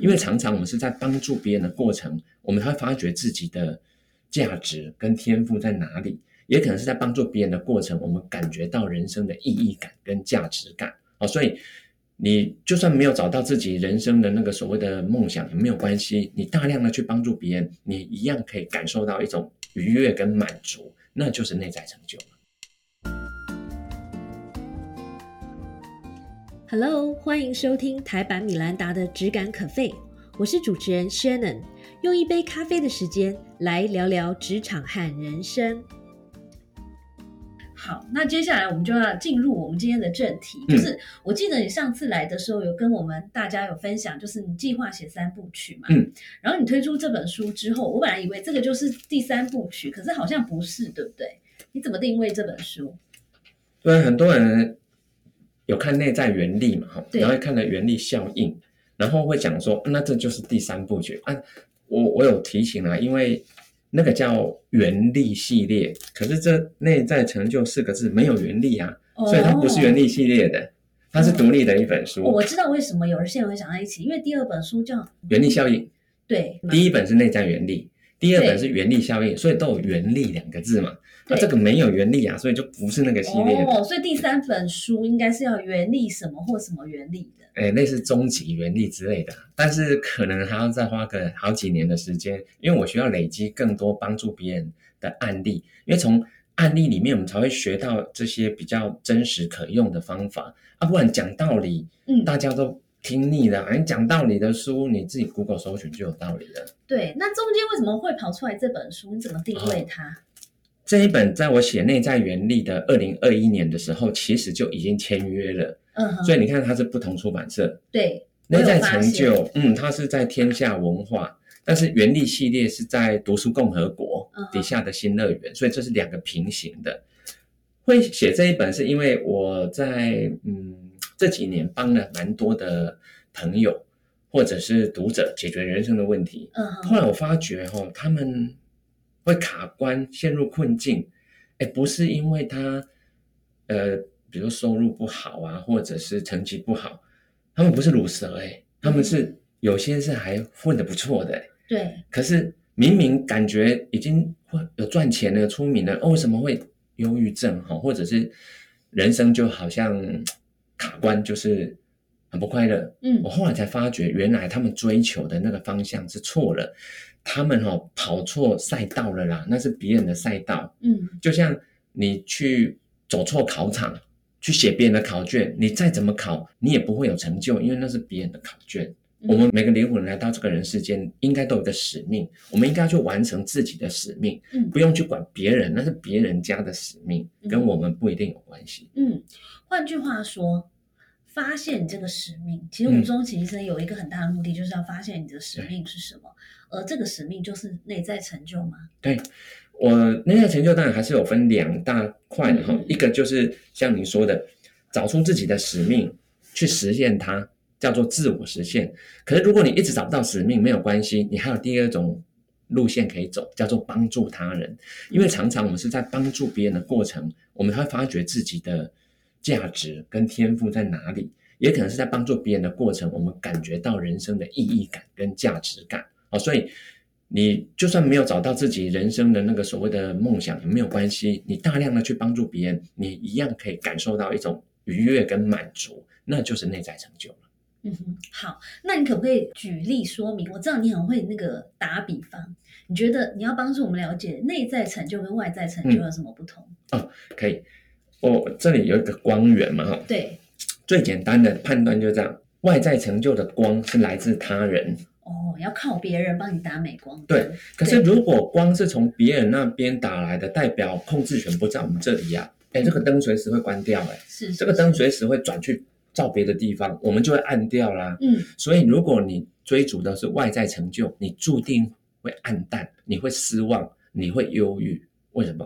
因为常常我们是在帮助别人的过程，我们会发觉自己的价值跟天赋在哪里，也可能是在帮助别人的过程，我们感觉到人生的意义感跟价值感。哦，所以你就算没有找到自己人生的那个所谓的梦想也没有关系，你大量的去帮助别人，你一样可以感受到一种愉悦跟满足，那就是内在成就。Hello，欢迎收听台版米兰达的《只感可废》，我是主持人 Shannon，用一杯咖啡的时间来聊聊职场和人生。好，那接下来我们就要进入我们今天的正题，就是我记得你上次来的时候有跟我们大家有分享，就是你计划写三部曲嘛，嗯，然后你推出这本书之后，我本来以为这个就是第三部曲，可是好像不是，对不对？你怎么定位这本书？对，很多人。有看内在原力嘛？哈，然后看了原力效应，然后会讲说，那这就是第三部曲啊。我我有提醒啊，因为那个叫原力系列，可是这内在成就四个字没有原力啊，所以它不是原力系列的，它是独立的一本书。我知道为什么有人现在会想在一起，因为第二本书叫原力效应，对，第一本是内在原力。第二本是原力效应，所以都有原力两个字嘛。那这个没有原理啊，所以就不是那个系列哦，所以第三本书应该是要原理什么或什么原理的。哎，类似终极原理之类的，但是可能还要再花个好几年的时间，因为我需要累积更多帮助别人的案例，因为从案例里面我们才会学到这些比较真实可用的方法啊，不然讲道理，嗯，大家都。听腻了，你讲道理的书，你自己 Google 搜寻就有道理了。对，那中间为什么会跑出来这本书？你怎么定位它？这一本在我写内在原力的二零二一年的时候，其实就已经签约了。嗯，所以你看它是不同出版社。对，内在成就，嗯，它是在天下文化，但是原力系列是在读书共和国底下的新乐园，所以这是两个平行的。会写这一本是因为我在嗯。这几年帮了蛮多的朋友或者是读者解决人生的问题。嗯，后来我发觉哈，他们会卡关、陷入困境，哎，不是因为他呃，比如收入不好啊，或者是成绩不好，他们不是卤蛇哎，他们是有些是还混得不错的。对。可是明明感觉已经有赚钱了、出名了，哦，为什么会忧郁症哈？或者是人生就好像。卡关就是很不快乐，嗯，我后来才发觉，原来他们追求的那个方向是错了，他们哈跑错赛道了啦，那是别人的赛道，嗯，就像你去走错考场，去写别人的考卷，你再怎么考，你也不会有成就，因为那是别人的考卷。我们每个灵魂来到这个人世间，应该都有个使命，我们应该去完成自己的使命，嗯，不用去管别人，那是别人家的使命，跟我们不一定有关系，嗯。换句话说，发现你这个使命，其实我们终其一生有一个很大的目的，就是要发现你的使命是什么。而这个使命就是内在成就吗？对，我内在成就当然还是有分两大块的哈。一个就是像您说的，找出自己的使命，去实现它，叫做自我实现。可是如果你一直找不到使命，没有关系，你还有第二种路线可以走，叫做帮助他人。因为常常我们是在帮助别人的过程，我们会发觉自己的。价值跟天赋在哪里？也可能是在帮助别人的过程，我们感觉到人生的意义感跟价值感。哦，所以你就算没有找到自己人生的那个所谓的梦想也没有关系，你大量的去帮助别人，你一样可以感受到一种愉悦跟满足，那就是内在成就了。嗯哼，好，那你可不可以举例说明？我知道你很会那个打比方，你觉得你要帮助我们了解内在成就跟外在成就有什么不同？哦，可以。哦，这里有一个光源嘛，哈。对。最简单的判断就这样，外在成就的光是来自他人。哦，要靠别人帮你打美光。对。可是如果光是从别人那边打来的，代表控制权不在我们这里呀。哎，这个灯随时会关掉，哎。是。这个灯随时会转去照别的地方，我们就会暗掉啦。嗯。所以如果你追逐的是外在成就，你注定会暗淡，你会失望，你会忧郁。为什么？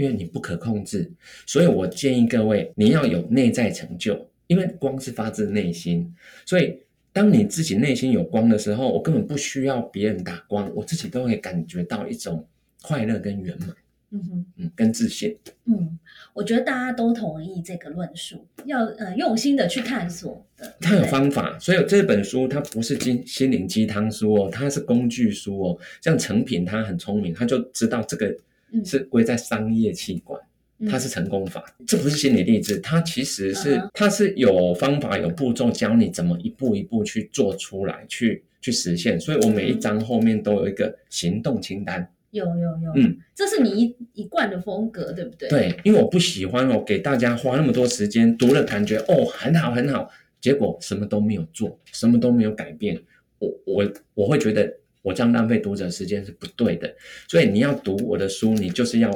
因为你不可控制，所以我建议各位，你要有内在成就。因为光是发自内心，所以当你自己内心有光的时候，我根本不需要别人打光，我自己都会感觉到一种快乐跟圆满。嗯哼，嗯，跟自信。嗯，我觉得大家都同意这个论述，要呃用心的去探索的。它有方法，所以这本书它不是心心灵鸡汤书哦，它是工具书哦。像成品他很聪明，他就知道这个是归在商业器官，它是成功法，这不是心理励志，它其实是它是有方法有步骤教你怎么一步一步去做出来，去去实现。所以我每一章后面都有一个行动清单。有有有，嗯，这是你一一贯的风格，对不对？对，因为我不喜欢哦，给大家花那么多时间读了，感觉哦很好很好，结果什么都没有做，什么都没有改变，我我我会觉得我这样浪费读者时间是不对的。所以你要读我的书，你就是要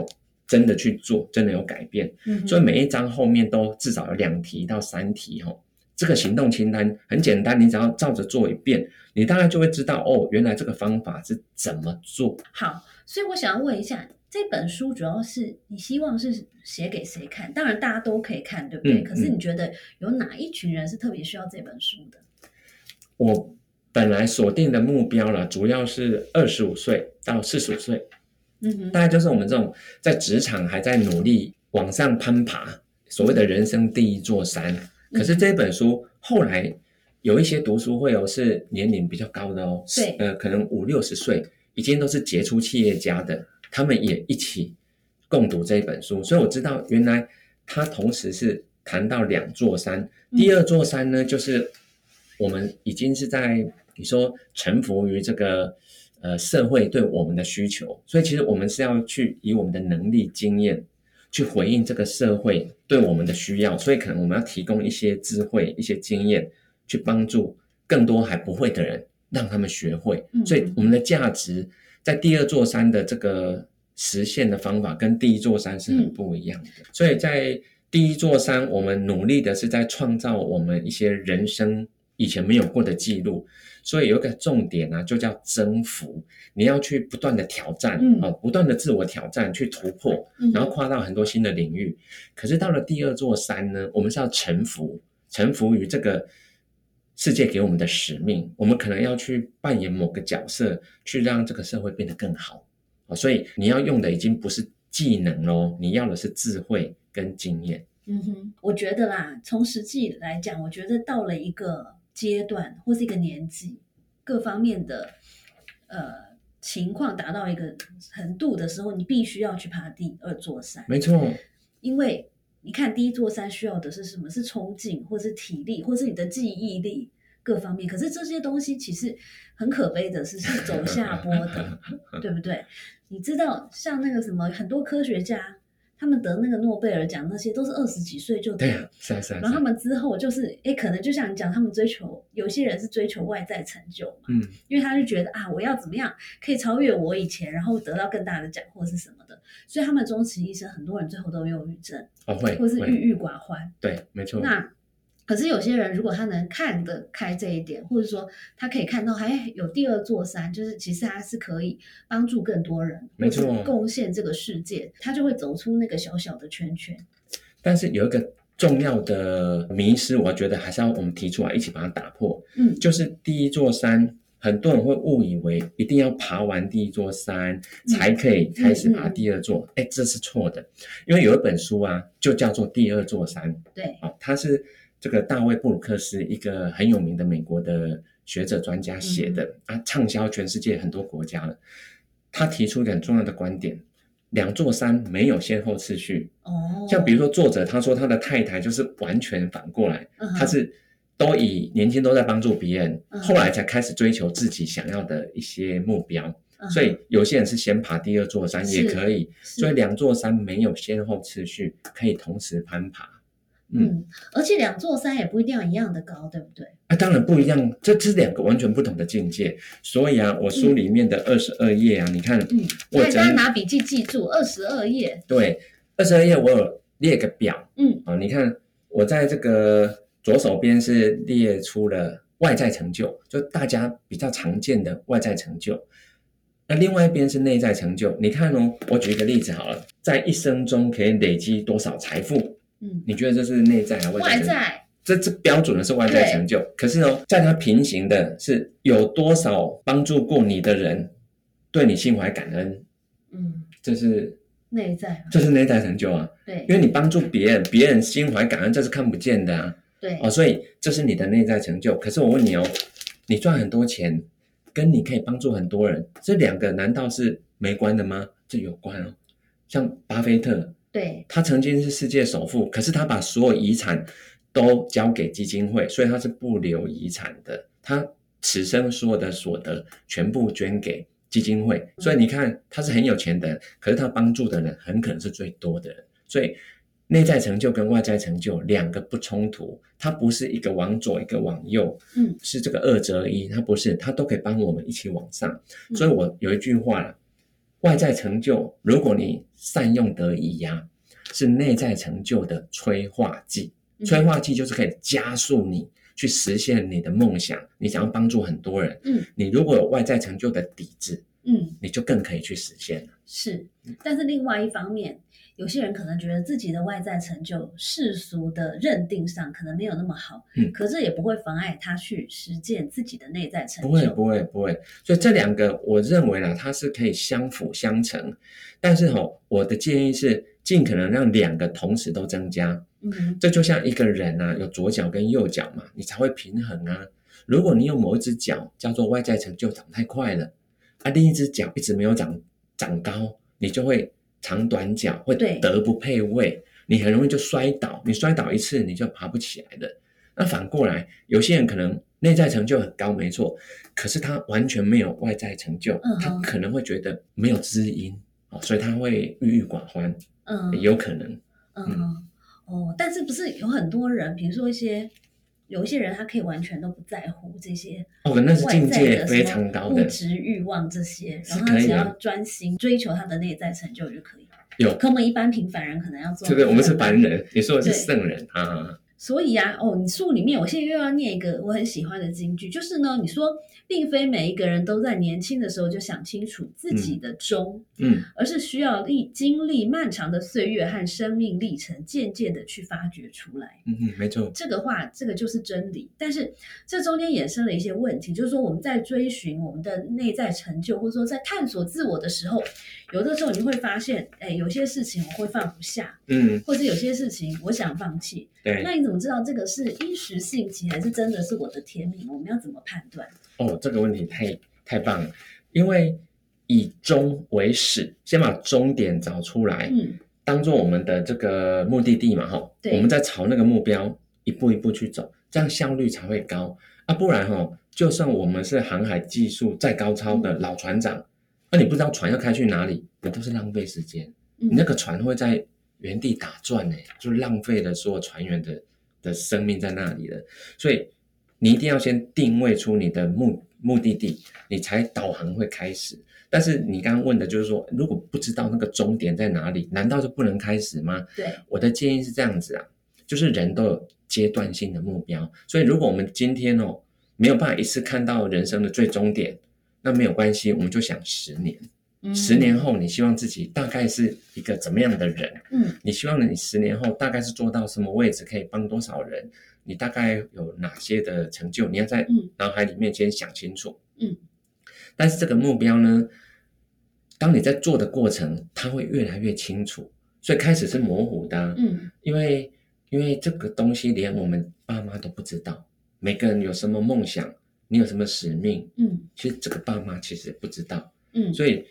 真的去做，真的有改变。嗯，所以每一章后面都至少有两题到三题哈。这个行动清单很简单，你只要照着做一遍，你大概就会知道哦，原来这个方法是怎么做。好。所以我想要问一下，这本书主要是你希望是写给谁看？当然大家都可以看，对不对？可是你觉得有哪一群人是特别需要这本书的？我本来锁定的目标了，主要是二十五岁到四十五岁，嗯哼，大概就是我们这种在职场还在努力往上攀爬，所谓的人生第一座山。可是这本书后来有一些读书会哦，是年龄比较高的哦，对，呃，可能五六十岁。已经都是杰出企业家的，他们也一起共读这本书，所以我知道原来他同时是谈到两座山。第二座山呢，就是我们已经是在你说臣服于这个呃社会对我们的需求，所以其实我们是要去以我们的能力经验去回应这个社会对我们的需要，所以可能我们要提供一些智慧、一些经验，去帮助更多还不会的人。让他们学会，所以我们的价值在第二座山的这个实现的方法跟第一座山是很不一样的。所以在第一座山，我们努力的是在创造我们一些人生以前没有过的记录。所以有一个重点呢，就叫征服。你要去不断的挑战，啊，不断的自我挑战，去突破，然后跨到很多新的领域。可是到了第二座山呢，我们是要臣服，臣服于这个。世界给我们的使命，我们可能要去扮演某个角色，去让这个社会变得更好啊！所以你要用的已经不是技能喽，你要的是智慧跟经验。嗯哼，我觉得啦，从实际来讲，我觉得到了一个阶段或是一个年纪，各方面的呃情况达到一个程度的时候，你必须要去爬第二座山。没错，因为。你看，第一座山需要的是什么？是冲劲，或是体力，或是你的记忆力各方面。可是这些东西其实很可悲的是，是走下坡的，对不对？你知道，像那个什么，很多科学家。他们得那个诺贝尔奖，那些都是二十几岁就得，是啊是啊。然后他们之后就是，哎，可能就像你讲，他们追求有些人是追求外在成就嘛，嗯，因为他就觉得啊，我要怎么样可以超越我以前，然后得到更大的奖或是什么的，所以他们终其一生，很多人最后都忧郁症，哦会，或是郁郁寡欢，对，没错。那可是有些人，如果他能看得开这一点，或者说他可以看到还有第二座山，就是其实他是可以帮助更多人，没错，贡献这个世界，他就会走出那个小小的圈圈。但是有一个重要的迷失，我觉得还是要我们提出来，一起把它打破。嗯，就是第一座山，很多人会误以为一定要爬完第一座山才可以开始爬第二座，哎，这是错的。因为有一本书啊，就叫做《第二座山》，对，哦，它是。这个大卫布鲁克斯，一个很有名的美国的学者专家写的啊，畅销全世界很多国家了。他提出一个很重要的观点：两座山没有先后次序。哦，像比如说作者他说他的太太就是完全反过来，他是都以年轻都在帮助别人，后来才开始追求自己想要的一些目标。所以有些人是先爬第二座山也可以，所以两座山没有先后次序，可以同时攀爬。嗯，而且两座山也不一定要一样的高，对不对？啊，当然不一样，这这是两个完全不同的境界。所以啊，我书里面的二十二页啊，你看，嗯，我大家拿笔记记住二十二页。对，二十二页我有列个表，嗯，啊，你看我在这个左手边是列出了外在成就，就大家比较常见的外在成就。那另外一边是内在成就，你看哦，我举一个例子好了，在一生中可以累积多少财富？嗯，你觉得这是内在还是外在？这这标准的是外在成就。可是呢，在它平行的是有多少帮助过你的人对你心怀感恩？嗯，这是内在，这是内在成就啊。对，因为你帮助别人，别人心怀感恩，这是看不见的啊。对，哦，所以这是你的内在成就。可是我问你哦，你赚很多钱，跟你可以帮助很多人，这两个难道是没关的吗？这有关哦。像巴菲特，对，他曾经是世界首富，可是他把所有遗产都交给基金会，所以他是不留遗产的。他此生所有的所得全部捐给基金会，所以你看他是很有钱的，可是他帮助的人很可能是最多的人，所以。内在成就跟外在成就两个不冲突，它不是一个往左一个往右，嗯，是这个二择一，它不是，它都可以帮我们一起往上。所以我有一句话了，外在成就如果你善用得宜呀，是内在成就的催化剂。催化剂就是可以加速你去实现你的梦想，你想要帮助很多人，嗯，你如果有外在成就的底子，嗯，你就更可以去实现了。是，但是另外一方面。有些人可能觉得自己的外在成就世俗的认定上可能没有那么好，嗯，可这也不会妨碍他去实践自己的内在成就。不会，不会，不会。所以这两个，我认为呢，它是可以相辅相成。但是哈，我的建议是尽可能让两个同时都增加。嗯，这就像一个人啊，有左脚跟右脚嘛，你才会平衡啊。如果你有某一只脚叫做外在成就长太快了，啊，另一只脚一直没有长长高，你就会。长短脚会德不配位，你很容易就摔倒。你摔倒一次，你就爬不起来的。那反过来，有些人可能内在成就很高，没错，可是他完全没有外在成就，他可能会觉得没有知音哦，所以他会郁郁寡欢。嗯，有可能。嗯哦，但是不是有很多人，比如说一些。有一些人，他可以完全都不在乎这些哦，那是境界非常高的物质欲望这些，然后他只要专心追求他的内在成就就可以。有，可我们一般平凡人可能要做这个，我们是凡人，你说的是圣人啊。所以啊，哦，你书里面，我现在又要念一个我很喜欢的金句，就是呢，你说，并非每一个人都在年轻的时候就想清楚自己的终，嗯，而是需要历经历漫长的岁月和生命历程，渐渐的去发掘出来。嗯嗯，没错，这个话，这个就是真理。但是这中间衍生了一些问题，就是说我们在追寻我们的内在成就，或者说在探索自我的时候，有的时候你会发现，哎，有些事情我会放不下，嗯，或者有些事情我想放弃。对，那你怎么知道这个是一时兴起，还是真的是我的天命？我们要怎么判断？哦，这个问题太太棒了，因为以终为始，先把终点找出来，嗯，当做我们的这个目的地嘛，哈，我们在朝那个目标一步一步去走，这样效率才会高啊，不然哈，就算我们是航海技术再高超的老船长，那你不知道船要开去哪里，那都是浪费时间，你那个船会在。原地打转呢，就浪费了所有船员的的生命在那里了。所以你一定要先定位出你的目目的地，你才导航会开始。但是你刚刚问的就是说，如果不知道那个终点在哪里，难道就不能开始吗？对，我的建议是这样子啊，就是人都有阶段性的目标。所以如果我们今天哦没有办法一次看到人生的最终点，那没有关系，我们就想十年。十年后，你希望自己大概是一个怎么样的人？嗯，你希望你十年后大概是做到什么位置，可以帮多少人？你大概有哪些的成就？你要在脑海里面先想清楚。嗯，但是这个目标呢，当你在做的过程，它会越来越清楚，所以开始是模糊的。嗯，因为因为这个东西连我们爸妈都不知道，每个人有什么梦想，你有什么使命？嗯，其实这个爸妈其实不知道。嗯，所以。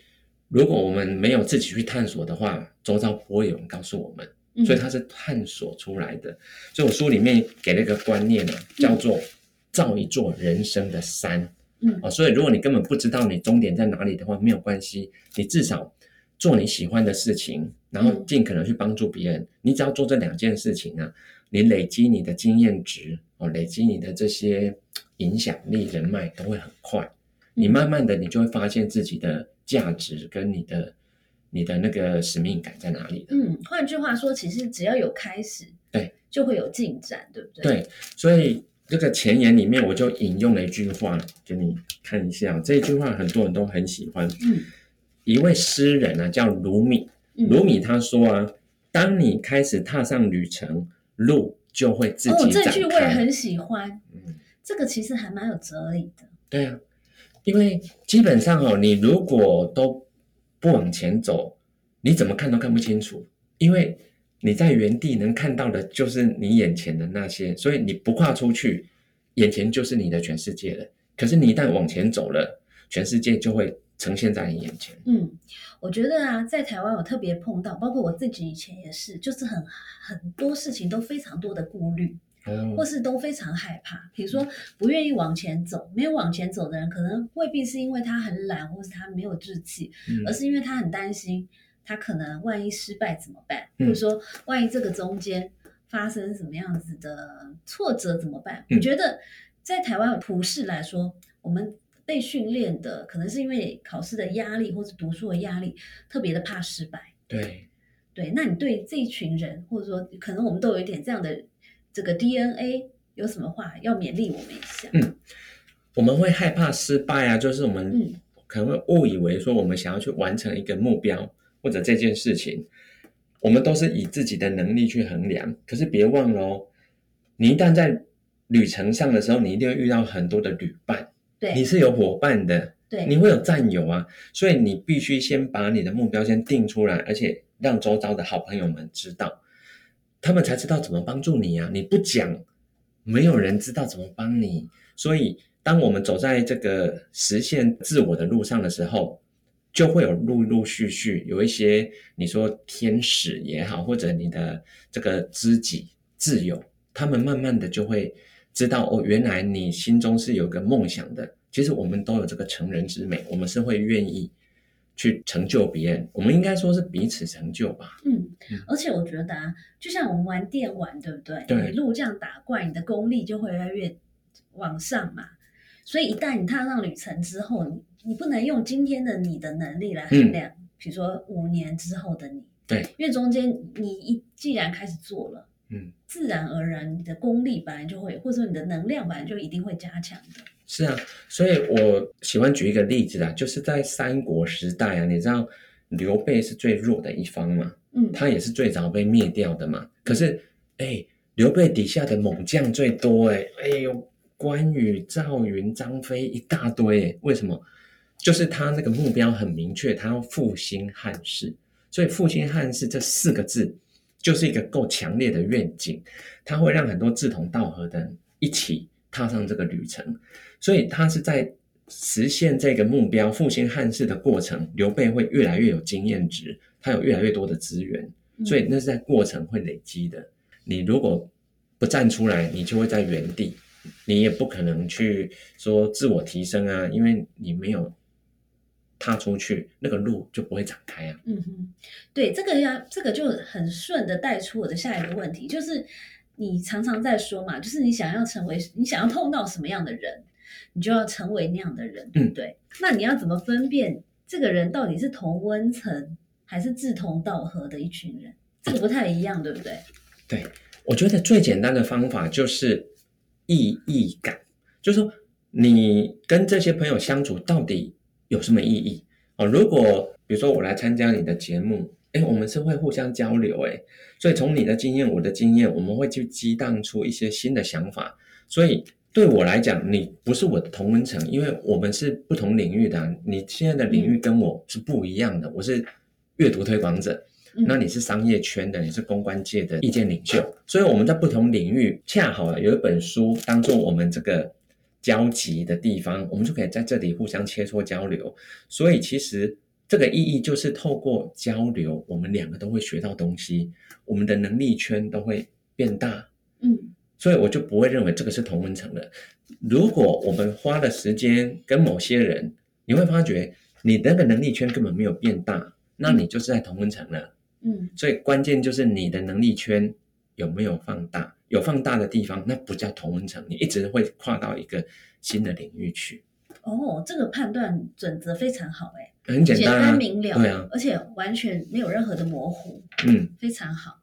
如果我们没有自己去探索的话，周遭不会有人告诉我们，所以它是探索出来的。所以我书里面给了一个观念呢，叫做造一座人生的山。嗯啊，所以如果你根本不知道你终点在哪里的话，没有关系，你至少做你喜欢的事情，然后尽可能去帮助别人。你只要做这两件事情啊，你累积你的经验值哦，累积你的这些影响力、人脉都会很快。你慢慢的，你就会发现自己的。价值跟你的你的那个使命感在哪里？嗯，换句话说，其实只要有开始，对，就会有进展，对不对？对，所以这个前言里面我就引用了一句话给你看一下，这一句话很多人都很喜欢。嗯，一位诗人啊叫卢米，卢米他说啊，当你开始踏上旅程，路就会自己展开。哦，这句我也很喜欢。嗯，这个其实还蛮有哲理的。对啊。因为基本上哦，你如果都不往前走，你怎么看都看不清楚，因为你在原地能看到的就是你眼前的那些，所以你不跨出去，眼前就是你的全世界了。可是你一旦往前走了，全世界就会呈现在你眼前。嗯，我觉得啊，在台湾我特别碰到，包括我自己以前也是，就是很很多事情都非常多的顾虑。或是都非常害怕，比如说不愿意往前走，没有往前走的人，可能未必是因为他很懒，或是他没有志气，而是因为他很担心，他可能万一失败怎么办？或者说万一这个中间发生什么样子的挫折怎么办？我觉得在台湾普世来说，我们被训练的可能是因为考试的压力或者读书的压力，特别的怕失败。对对，那你对这一群人，或者说可能我们都有一点这样的。这个 DNA 有什么话要勉励我们一下？嗯，我们会害怕失败啊，就是我们可能会误以为说我们想要去完成一个目标或者这件事情，我们都是以自己的能力去衡量。可是别忘了哦，你一旦在旅程上的时候，你一定会遇到很多的旅伴，对，你是有伙伴的，对，你会有战友啊，所以你必须先把你的目标先定出来，而且让周遭的好朋友们知道。他们才知道怎么帮助你呀！你不讲，没有人知道怎么帮你。所以，当我们走在这个实现自我的路上的时候，就会有陆陆续续有一些你说天使也好，或者你的这个知己挚友，他们慢慢的就会知道哦，原来你心中是有个梦想的。其实我们都有这个成人之美，我们是会愿意。去成就别人，我们应该说是彼此成就吧。嗯，而且我觉得啊，就像我们玩电玩，对不对？对。一路这样打怪，你的功力就会越来越往上嘛。所以一旦你踏上旅程之后，你你不能用今天的你的能力来衡量，比如说五年之后的你。对。因为中间你一既然开始做了，嗯，自然而然你的功力本来就会，或者说你的能量本来就一定会加强的。是啊，所以我喜欢举一个例子啊，就是在三国时代啊，你知道刘备是最弱的一方嘛，嗯，他也是最早被灭掉的嘛。可是，哎，刘备底下的猛将最多，哎，哎呦，关羽、赵云、张飞一大堆，为什么？就是他那个目标很明确，他要复兴汉室，所以复兴汉室这四个字就是一个够强烈的愿景，他会让很多志同道合的人一起。踏上这个旅程，所以他是在实现这个目标复兴汉室的过程。刘备会越来越有经验值，他有越来越多的资源，所以那是在过程会累积的。你如果不站出来，你就会在原地，你也不可能去说自我提升啊，因为你没有踏出去，那个路就不会展开啊。嗯哼，对，这个呀，这个就很顺的带出我的下一个问题，就是。你常常在说嘛，就是你想要成为，你想要碰到什么样的人，你就要成为那样的人，对不对？那你要怎么分辨这个人到底是同温层还是志同道合的一群人？这个不太一样，对不对？对，我觉得最简单的方法就是意义感，就是说你跟这些朋友相处到底有什么意义哦？如果比如说我来参加你的节目。哎，我们是会互相交流，哎，所以从你的经验，我的经验，我们会去激荡出一些新的想法。所以对我来讲，你不是我的同温层，因为我们是不同领域的。你现在的领域跟我是不一样的，我是阅读推广者，那你是商业圈的，你是公关界的意见领袖。所以我们在不同领域，恰好有一本书当做我们这个交集的地方，我们就可以在这里互相切磋交流。所以其实。这个意义就是透过交流，我们两个都会学到东西，我们的能力圈都会变大。嗯，所以我就不会认为这个是同温层的。如果我们花了时间跟某些人，你会发觉你那个能力圈根本没有变大，那你就是在同温层了。嗯，所以关键就是你的能力圈有没有放大，有放大的地方，那不叫同温层，你一直会跨到一个新的领域去。哦，这个判断准则非常好，哎。很简单明了，对啊，而且完全没有任何的模糊，嗯，非常好。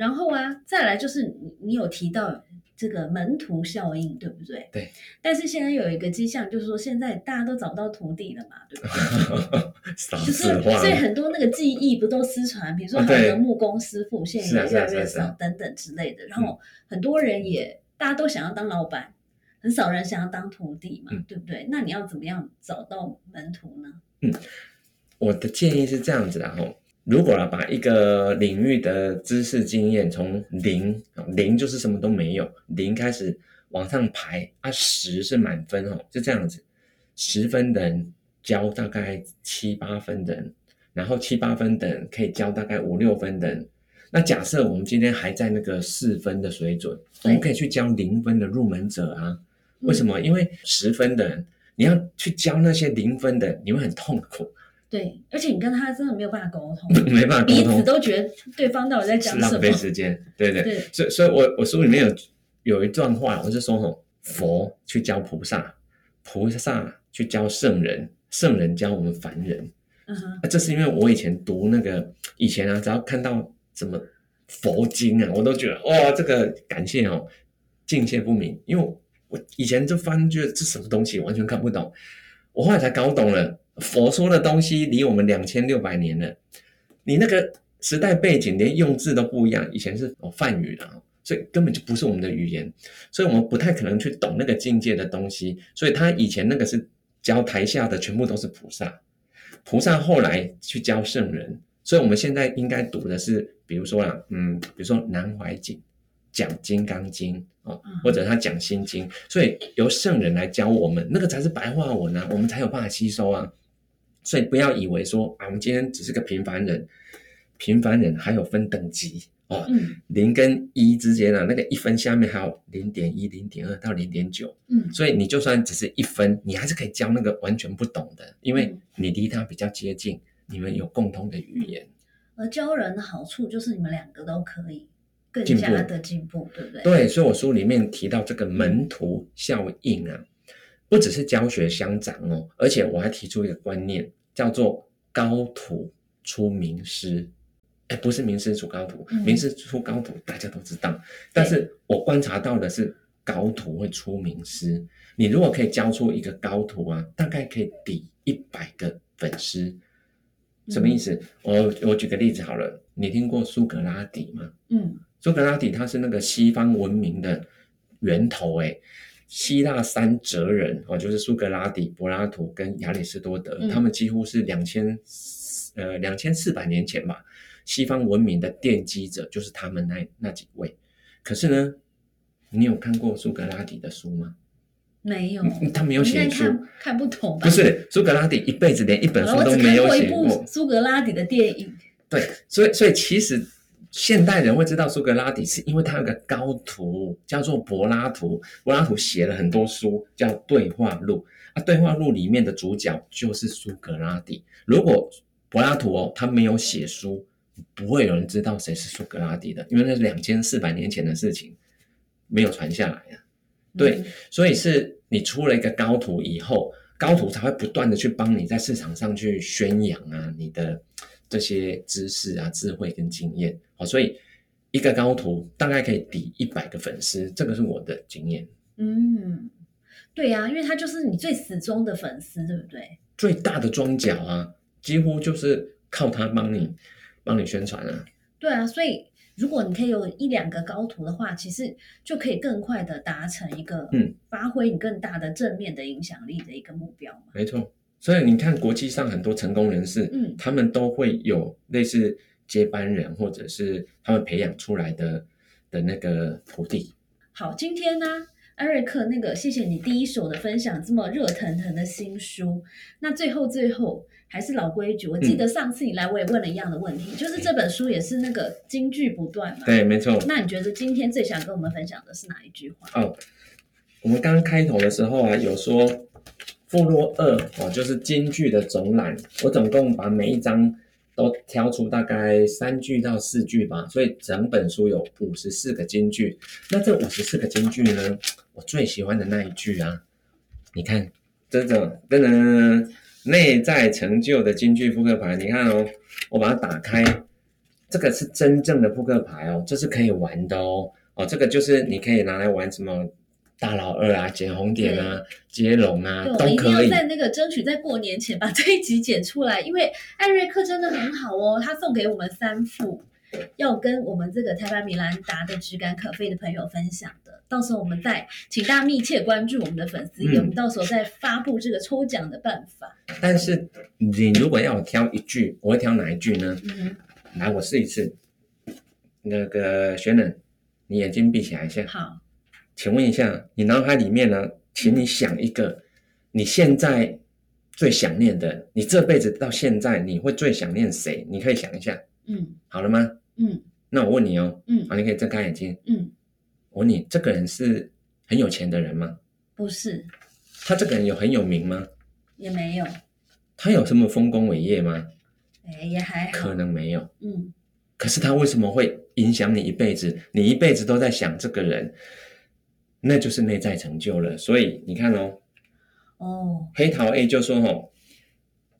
然后啊，再来就是你你有提到这个门徒效应，对不对？对。但是现在有一个迹象，就是说现在大家都找不到徒弟了嘛，对不对？就是所以很多那个技艺不都失传，比如说很多木工师傅现在也越来越少等等之类的。然后很多人也大家都想要当老板，很少人想要当徒弟嘛，对不对？那你要怎么样找到门徒呢？嗯，我的建议是这样子的哈，如果啊，把一个领域的知识经验从零零就是什么都没有，零开始往上排啊，十是满分哦，就这样子，十分的人教大概七八分的人，然后七八分的人可以教大概五六分的人。那假设我们今天还在那个四分的水准，我们可以去教零分的入门者啊？为什么？因为十分的人你要去教那些零分的，你会很痛苦。对，而且你跟他真的没有办法沟通，没办法沟通，彼此都觉得对方到底在讲什么，浪费时间。对对，所以所以，我我书里面有有一段话，我是说吼，佛去教菩萨，菩萨去教圣人，圣人教我们凡人。嗯哼，这是因为我以前读那个以前啊，只要看到什么佛经啊，我都觉得哇，这个感谢哦，敬谢不明，因为我以前就翻觉得这什么东西完全看不懂，我后来才搞懂了。佛说的东西离我们两千六百年了，你那个时代背景连用字都不一样，以前是哦梵语了，所以根本就不是我们的语言，所以我们不太可能去懂那个境界的东西。所以他以前那个是教台下的全部都是菩萨，菩萨后来去教圣人，所以我们现在应该读的是，比如说啦，嗯，比如说南怀瑾讲《金刚经》哦，或者他讲《心经》，所以由圣人来教我们，那个才是白话文啊，我们才有办法吸收啊。所以不要以为说啊，我们今天只是个平凡人，平凡人还有分等级哦，零跟一之间啊，那个一分下面还有零点一、零点二到零点九，嗯，所以你就算只是一分，你还是可以教那个完全不懂的，因为你离他比较接近，你们有共同的语言。而教人的好处就是你们两个都可以更加的进步，对不对？对，所以我书里面提到这个门徒效应啊。不只是教学相长哦，而且我还提出一个观念，叫做高徒出名师。哎，不是名师出高徒，名师出高徒大家都知道。但是我观察到的是，高徒会出名师。你如果可以教出一个高徒啊，大概可以抵一百个粉丝。什么意思？我我举个例子好了，你听过苏格拉底吗？嗯，苏格拉底他是那个西方文明的源头，哎。希腊三哲人哦，就是苏格拉底、柏拉图跟亚里士多德，他们几乎是两千呃两千四百年前吧，西方文明的奠基者就是他们那那几位。可是呢，你有看过苏格拉底的书吗？没有，他没有写书，看不懂。不是苏格拉底一辈子连一本书都没有写过。苏格拉底的电影。对，所以所以其实。现代人会知道苏格拉底，是因为他有个高徒叫做柏拉图。柏拉图写了很多书，叫《对话录》啊，《对话录》里面的主角就是苏格拉底。如果柏拉图哦，他没有写书，不会有人知道谁是苏格拉底的，因为那是两千四百年前的事情，没有传下来啊。对，所以是你出了一个高徒以后，高徒才会不断的去帮你在市场上去宣扬啊，你的。这些知识啊、智慧跟经验，好，所以一个高徒大概可以抵一百个粉丝，这个是我的经验。嗯，对呀，因为他就是你最死忠的粉丝，对不对？最大的庄脚啊，几乎就是靠他帮你帮你宣传啊。对啊，所以如果你可以有一两个高徒的话，其实就可以更快的达成一个嗯，发挥你更大的正面的影响力的一个目标嘛。没错。所以你看，国际上很多成功人士，嗯，他们都会有类似接班人，或者是他们培养出来的的那个徒弟。好，今天呢，艾瑞克，那个谢谢你第一手的分享，这么热腾腾的新书。那最后最后还是老规矩，我记得上次你来我也问了一样的问题，就是这本书也是那个金句不断嘛？对，没错。那你觉得今天最想跟我们分享的是哪一句话？哦，我们刚开头的时候啊，有说。附录二哦，就是京剧的总览。我总共把每一章都挑出大概三句到四句吧，所以整本书有五十四个京剧。那这五十四个京剧呢，我最喜欢的那一句啊，你看，这种噔噔内在成就的京剧扑克牌，你看哦，我把它打开，这个是真正的扑克牌哦，这是可以玩的哦，哦，这个就是你可以拿来玩什么？大老二啊，剪红点啊，接龙啊，都可以。一定要在那个争取在过年前把这一集剪出来，因为艾瑞克真的很好哦，他送给我们三副，要跟我们这个台湾米兰达的质感可废的朋友分享的。到时候我们再请大家密切关注我们的粉丝页，我们到时候再发布这个抽奖的办法。但是你如果要我挑一句，我会挑哪一句呢？嗯，来，我试一次。那个学冷，你眼睛闭起来一下。好，请问一下，你脑海里面呢？请你想一个你现在最想念的，你这辈子到现在你会最想念谁？你可以想一下。嗯，好了吗？嗯，那我问你哦。嗯，好，你可以睁开眼睛。嗯，我问你，这个人是很有钱的人吗？不是。他这个人有很有名吗？也没有。他有什么丰功伟业吗？哎，也还可能没有。嗯。可是他为什么会影响你一辈子？你一辈子都在想这个人，那就是内在成就了。所以你看哦，哦，黑桃 A 就说哦，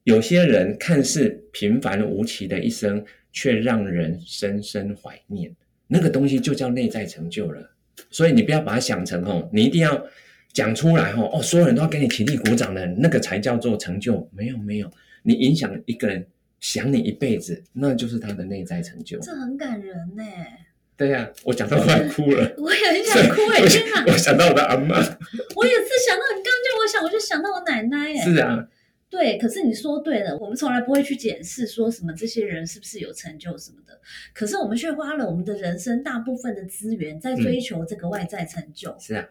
有些人看似平凡无奇的一生，却让人深深怀念。那个东西就叫内在成就了。所以你不要把它想成哦，你一定要讲出来哦，哦，所有人都要给你起立鼓掌的那个才叫做成就。没有没有，你影响一个人。想你一辈子，那就是他的内在成就。这很感人呢。对呀，我讲到快 哭了。我也很想哭哎，天哪！我想到我的阿妈。我也是想到你刚刚叫我想，我就想到我奶奶哎。是啊。对，可是你说对了，我们从来不会去检视说什么这些人是不是有成就什么的，可是我们却花了我们的人生大部分的资源在追求这个外在成就。是啊。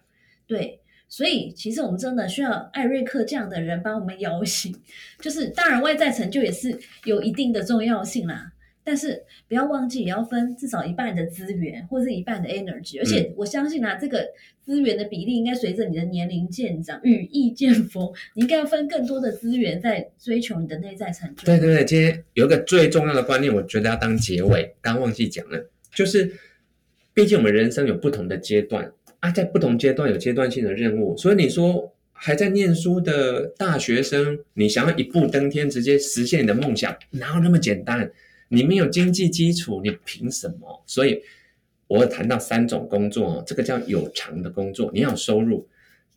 对。所以，其实我们真的需要艾瑞克这样的人帮我们摇醒。就是，当然外在成就也是有一定的重要性啦。但是不要忘记，也要分至少一半的资源，或是一半的 energy。而且我相信啊，这个资源的比例应该随着你的年龄渐长，羽翼渐丰，你应该要分更多的资源在追求你的内在成就。对对对，今天有一个最重要的观念，我觉得要当结尾，刚忘记讲了，就是，毕竟我们人生有不同的阶段。啊，在不同阶段有阶段性的任务，所以你说还在念书的大学生，你想要一步登天，直接实现你的梦想，哪有那么简单？你没有经济基础，你凭什么？所以，我谈到三种工作哦，这个叫有偿的工作，你要有收入，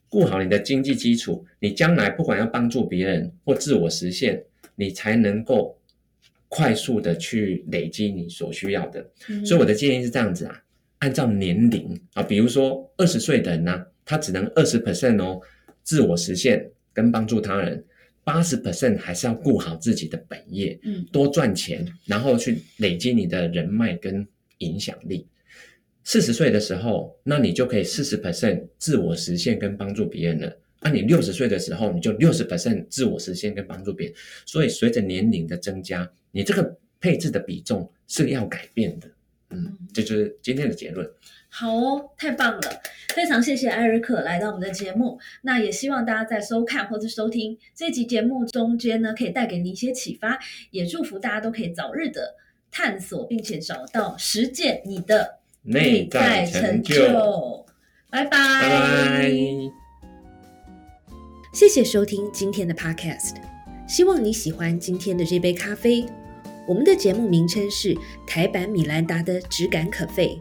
顾好你的经济基础，你将来不管要帮助别人或自我实现，你才能够快速的去累积你所需要的。所以我的建议是这样子啊。按照年龄啊，比如说二十岁的人呢，他只能二十 percent 哦，自我实现跟帮助他人，八十 percent 还是要顾好自己的本业，嗯，多赚钱，然后去累积你的人脉跟影响力。四十岁的时候，那你就可以四十 percent 自我实现跟帮助别人了。那你六十岁的时候，你就六十 percent 自我实现跟帮助别人。所以随着年龄的增加，你这个配置的比重是要改变的。嗯，这就是今天的结论。好哦，太棒了！非常谢谢艾瑞克来到我们的节目。那也希望大家在收看或者收听这集节目中间呢，可以带给你一些启发。也祝福大家都可以早日的探索，并且找到实践你的内在成就。拜拜！拜拜！谢谢收听今天的 Podcast，希望你喜欢今天的这杯咖啡。我们的节目名称是台版米兰达的质感可废，